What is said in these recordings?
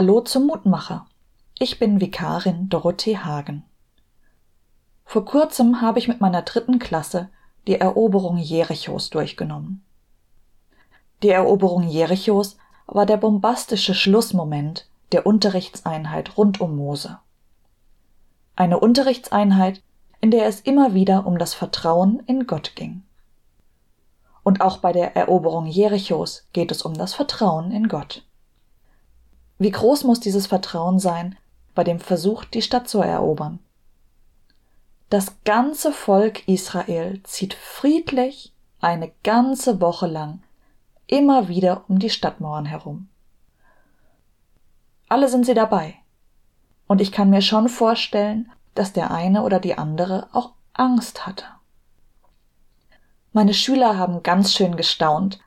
Hallo zum Mutmacher. Ich bin Vikarin Dorothee Hagen. Vor kurzem habe ich mit meiner dritten Klasse die Eroberung Jerichos durchgenommen. Die Eroberung Jerichos war der bombastische Schlussmoment der Unterrichtseinheit rund um Mose. Eine Unterrichtseinheit, in der es immer wieder um das Vertrauen in Gott ging. Und auch bei der Eroberung Jerichos geht es um das Vertrauen in Gott. Wie groß muss dieses Vertrauen sein bei dem Versuch, die Stadt zu erobern? Das ganze Volk Israel zieht friedlich eine ganze Woche lang immer wieder um die Stadtmauern herum. Alle sind sie dabei. Und ich kann mir schon vorstellen, dass der eine oder die andere auch Angst hatte. Meine Schüler haben ganz schön gestaunt,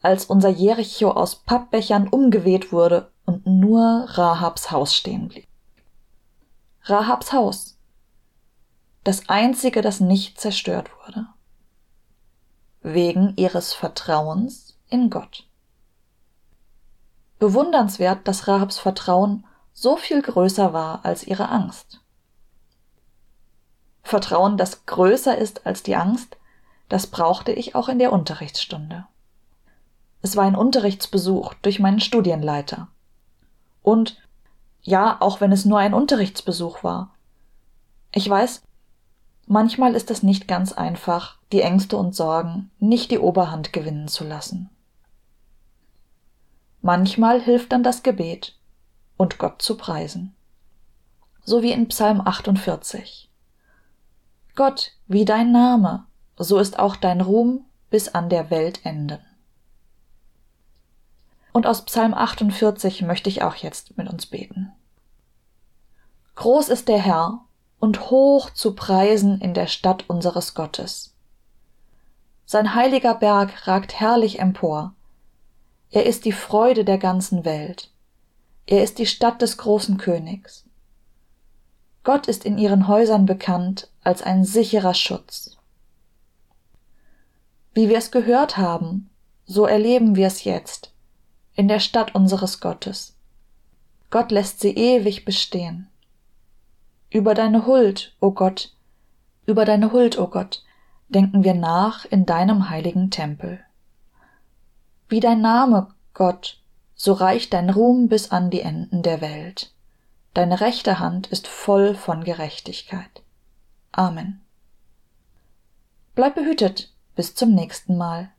als unser Jericho aus Pappbechern umgeweht wurde nur Rahabs Haus stehen blieb. Rahabs Haus. Das einzige, das nicht zerstört wurde. Wegen ihres Vertrauens in Gott. Bewundernswert, dass Rahabs Vertrauen so viel größer war als ihre Angst. Vertrauen, das größer ist als die Angst, das brauchte ich auch in der Unterrichtsstunde. Es war ein Unterrichtsbesuch durch meinen Studienleiter. Und ja, auch wenn es nur ein Unterrichtsbesuch war. Ich weiß, manchmal ist es nicht ganz einfach, die Ängste und Sorgen nicht die Oberhand gewinnen zu lassen. Manchmal hilft dann das Gebet und Gott zu preisen. So wie in Psalm 48. Gott, wie dein Name, so ist auch dein Ruhm bis an der Welt enden. Und aus Psalm 48 möchte ich auch jetzt mit uns beten. Groß ist der Herr und hoch zu preisen in der Stadt unseres Gottes. Sein heiliger Berg ragt herrlich empor, er ist die Freude der ganzen Welt. Er ist die Stadt des großen Königs. Gott ist in ihren Häusern bekannt als ein sicherer Schutz. Wie wir es gehört haben, so erleben wir es jetzt in der Stadt unseres Gottes. Gott lässt sie ewig bestehen. Über deine Huld, o oh Gott, über deine Huld, o oh Gott, denken wir nach in deinem heiligen Tempel. Wie dein Name, Gott, so reicht dein Ruhm bis an die Enden der Welt. Deine rechte Hand ist voll von Gerechtigkeit. Amen. Bleib behütet, bis zum nächsten Mal.